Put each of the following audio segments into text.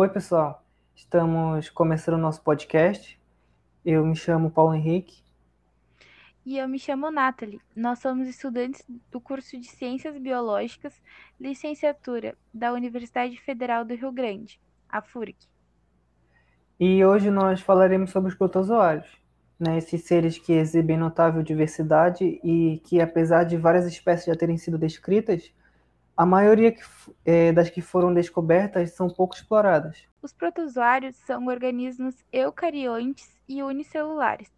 Oi, pessoal. Estamos começando o nosso podcast. Eu me chamo Paulo Henrique. E eu me chamo Nathalie. Nós somos estudantes do curso de Ciências Biológicas, licenciatura da Universidade Federal do Rio Grande, a FURC. E hoje nós falaremos sobre os protozoários, né? esses seres que exibem notável diversidade e que, apesar de várias espécies já terem sido descritas, a maioria que, é, das que foram descobertas são pouco exploradas. Os protozoários são organismos eucariontes e unicelulares,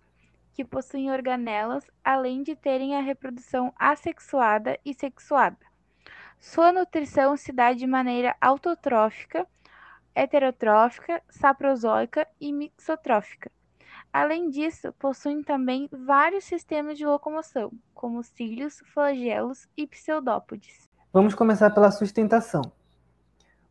que possuem organelas, além de terem a reprodução assexuada e sexuada. Sua nutrição se dá de maneira autotrófica, heterotrófica, saprozoica e mixotrófica. Além disso, possuem também vários sistemas de locomoção, como cílios, flagelos e pseudópodes. Vamos começar pela sustentação.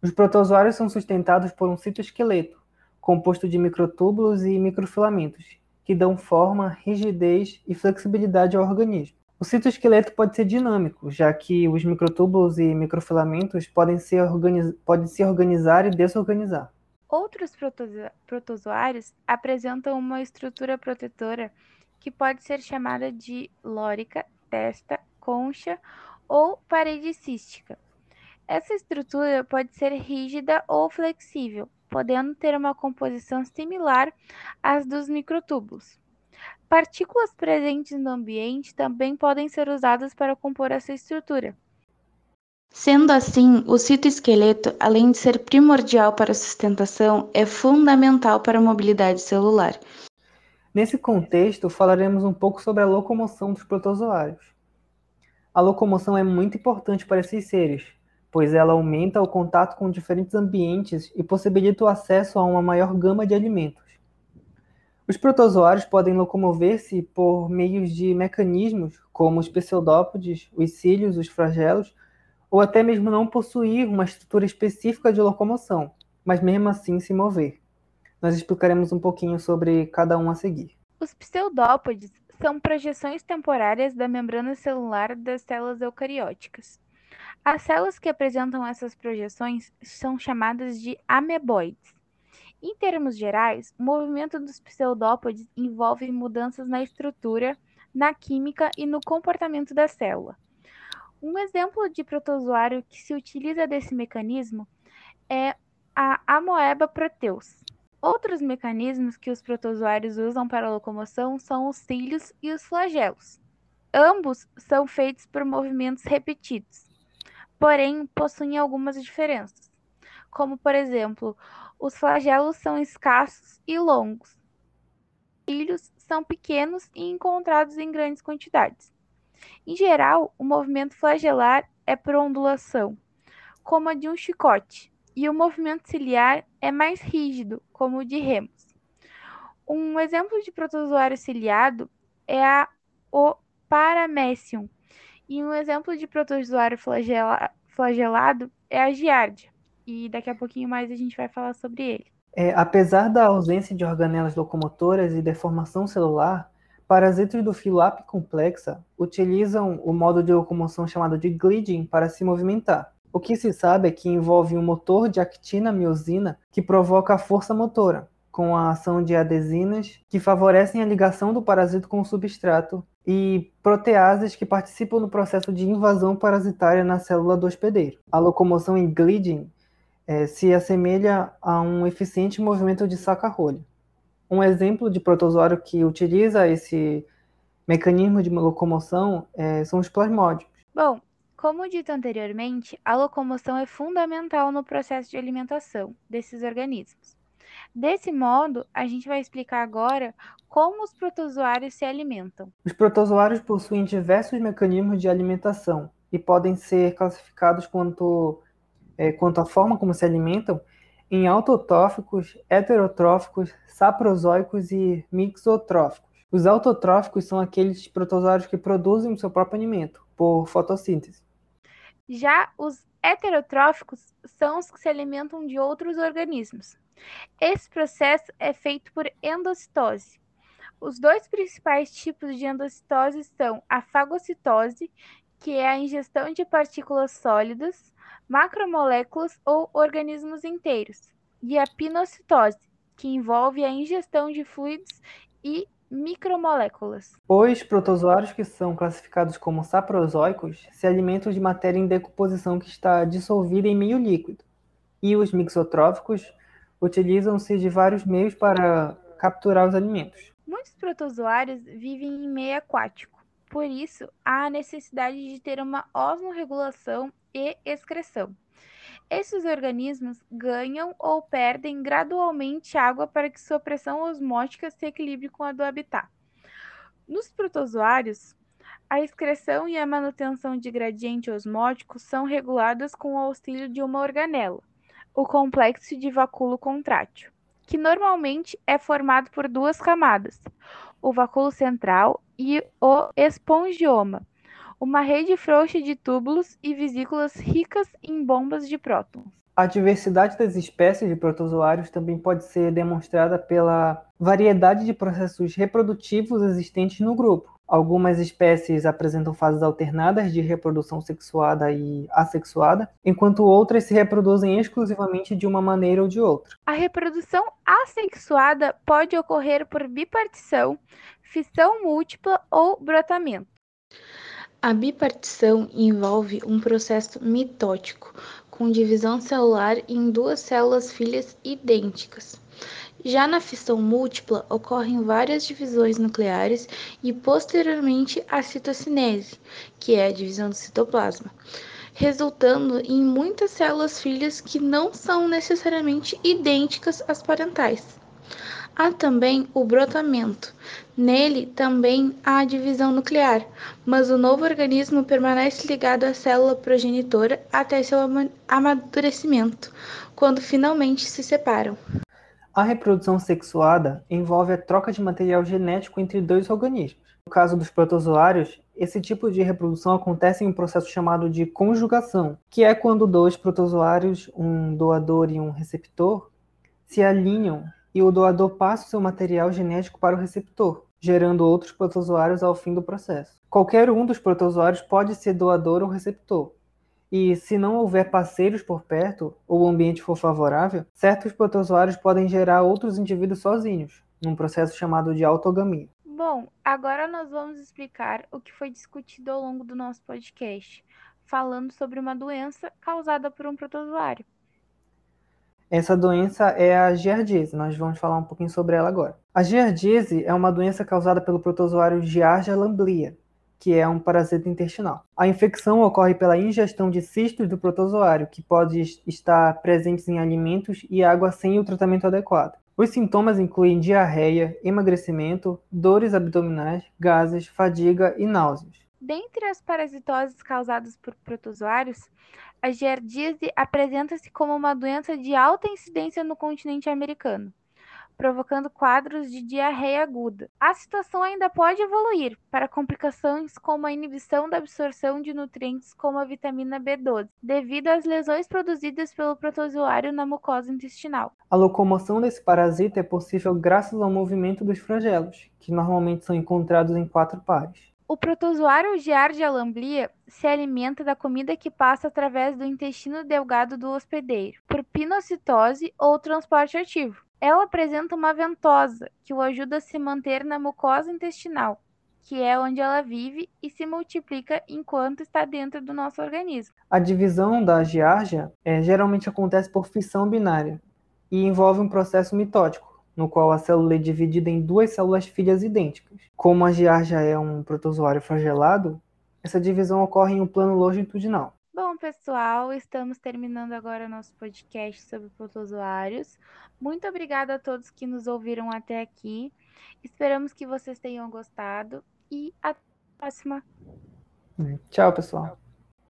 Os protozoários são sustentados por um citoesqueleto, composto de microtúbulos e microfilamentos, que dão forma, rigidez e flexibilidade ao organismo. O citoesqueleto pode ser dinâmico, já que os microtúbulos e microfilamentos podem se, organiz... podem se organizar e desorganizar. Outros protozoários apresentam uma estrutura protetora que pode ser chamada de lórica, testa, concha ou parede cística. Essa estrutura pode ser rígida ou flexível, podendo ter uma composição similar às dos microtúbulos. Partículas presentes no ambiente também podem ser usadas para compor essa estrutura. Sendo assim, o citoesqueleto, além de ser primordial para a sustentação, é fundamental para a mobilidade celular. Nesse contexto, falaremos um pouco sobre a locomoção dos protozoários. A locomoção é muito importante para esses seres, pois ela aumenta o contato com diferentes ambientes e possibilita o acesso a uma maior gama de alimentos. Os protozoários podem locomover-se por meios de mecanismos como os pseudópodes, os cílios, os flagelos, ou até mesmo não possuir uma estrutura específica de locomoção, mas mesmo assim se mover. Nós explicaremos um pouquinho sobre cada um a seguir. Os pseudópodes são projeções temporárias da membrana celular das células eucarióticas. As células que apresentam essas projeções são chamadas de ameboides. Em termos gerais, o movimento dos pseudópodes envolve mudanças na estrutura, na química e no comportamento da célula. Um exemplo de protozoário que se utiliza desse mecanismo é a Amoeba proteus. Outros mecanismos que os protozoários usam para locomoção são os cílios e os flagelos. Ambos são feitos por movimentos repetidos, porém possuem algumas diferenças, como por exemplo, os flagelos são escassos e longos. Os cílios são pequenos e encontrados em grandes quantidades. Em geral, o movimento flagelar é por ondulação, como a de um chicote, e o movimento ciliar é mais rígido, como o de remos. Um exemplo de protozoário ciliado é a, o Paramecium, e um exemplo de protozoário flagela, flagelado é a Giardia, e daqui a pouquinho mais a gente vai falar sobre ele. É, apesar da ausência de organelas locomotoras e deformação celular, parasitos do filo apicomplexa utilizam o modo de locomoção chamado de gliding para se movimentar. O que se sabe é que envolve um motor de actina-miosina que provoca a força motora, com a ação de adesinas que favorecem a ligação do parasito com o substrato e proteases que participam no processo de invasão parasitária na célula do hospedeiro. A locomoção em gliding é, se assemelha a um eficiente movimento de saca-rolha. Um exemplo de protozoário que utiliza esse mecanismo de locomoção é, são os plasmódios. Bom, como dito anteriormente, a locomoção é fundamental no processo de alimentação desses organismos. Desse modo, a gente vai explicar agora como os protozoários se alimentam. Os protozoários possuem diversos mecanismos de alimentação e podem ser classificados quanto, é, quanto à forma como se alimentam em autotróficos, heterotróficos, saprozóicos e mixotróficos. Os autotróficos são aqueles protozoários que produzem o seu próprio alimento por fotossíntese. Já os heterotróficos são os que se alimentam de outros organismos. Esse processo é feito por endocitose. Os dois principais tipos de endocitose são a fagocitose, que é a ingestão de partículas sólidas, macromoléculas ou organismos inteiros, e a pinocitose, que envolve a ingestão de fluidos e micromoléculas. Os protozoários que são classificados como saprozoicos se alimentam de matéria em decomposição que está dissolvida em meio líquido. E os mixotróficos utilizam-se de vários meios para capturar os alimentos. Muitos protozoários vivem em meio aquático, por isso há a necessidade de ter uma osmorregulação e excreção. Esses organismos ganham ou perdem gradualmente água para que sua pressão osmótica se equilibre com a do habitat. Nos protozoários, a excreção e a manutenção de gradiente osmótico são reguladas com o auxílio de uma organela, o complexo de vacúolo contrátil, que normalmente é formado por duas camadas, o vacúolo central e o espongioma, uma rede frouxa de túbulos e vesículas ricas em bombas de prótons. A diversidade das espécies de protozoários também pode ser demonstrada pela variedade de processos reprodutivos existentes no grupo. Algumas espécies apresentam fases alternadas de reprodução sexuada e assexuada, enquanto outras se reproduzem exclusivamente de uma maneira ou de outra. A reprodução assexuada pode ocorrer por bipartição, fissão múltipla ou brotamento. A bipartição envolve um processo mitótico, com divisão celular em duas células filhas idênticas. Já na fissão múltipla, ocorrem várias divisões nucleares e posteriormente a citocinese, que é a divisão do citoplasma, resultando em muitas células filhas que não são necessariamente idênticas às parentais. Há também o brotamento. Nele também há a divisão nuclear, mas o novo organismo permanece ligado à célula progenitora até seu amadurecimento, quando finalmente se separam. A reprodução sexuada envolve a troca de material genético entre dois organismos. No caso dos protozoários, esse tipo de reprodução acontece em um processo chamado de conjugação, que é quando dois protozoários, um doador e um receptor, se alinham e o doador passa o seu material genético para o receptor, gerando outros protozoários ao fim do processo. Qualquer um dos protozoários pode ser doador ou receptor. E se não houver parceiros por perto ou o ambiente for favorável, certos protozoários podem gerar outros indivíduos sozinhos, num processo chamado de autogamia. Bom, agora nós vamos explicar o que foi discutido ao longo do nosso podcast, falando sobre uma doença causada por um protozoário. Essa doença é a giardíase. Nós vamos falar um pouquinho sobre ela agora. A giardíase é uma doença causada pelo protozoário Giardia lamblia, que é um parasita intestinal. A infecção ocorre pela ingestão de cistos do protozoário, que pode estar presentes em alimentos e água sem o tratamento adequado. Os sintomas incluem diarreia, emagrecimento, dores abdominais, gases, fadiga e náuseas. Dentre as parasitoses causadas por protozoários, a giardíase apresenta-se como uma doença de alta incidência no continente americano, provocando quadros de diarreia aguda. A situação ainda pode evoluir para complicações como a inibição da absorção de nutrientes como a vitamina B12, devido às lesões produzidas pelo protozoário na mucosa intestinal. A locomoção desse parasita é possível graças ao movimento dos flagelos, que normalmente são encontrados em quatro pares. O protozoário Giardia lamblia se alimenta da comida que passa através do intestino delgado do hospedeiro, por pinocitose ou transporte ativo. Ela apresenta uma ventosa, que o ajuda a se manter na mucosa intestinal, que é onde ela vive e se multiplica enquanto está dentro do nosso organismo. A divisão da giardia é, geralmente acontece por fissão binária e envolve um processo mitótico no qual a célula é dividida em duas células filhas idênticas. Como a giardia é um protozoário flagelado, essa divisão ocorre em um plano longitudinal. Bom, pessoal, estamos terminando agora nosso podcast sobre protozoários. Muito obrigada a todos que nos ouviram até aqui. Esperamos que vocês tenham gostado e até a próxima. Tchau, pessoal.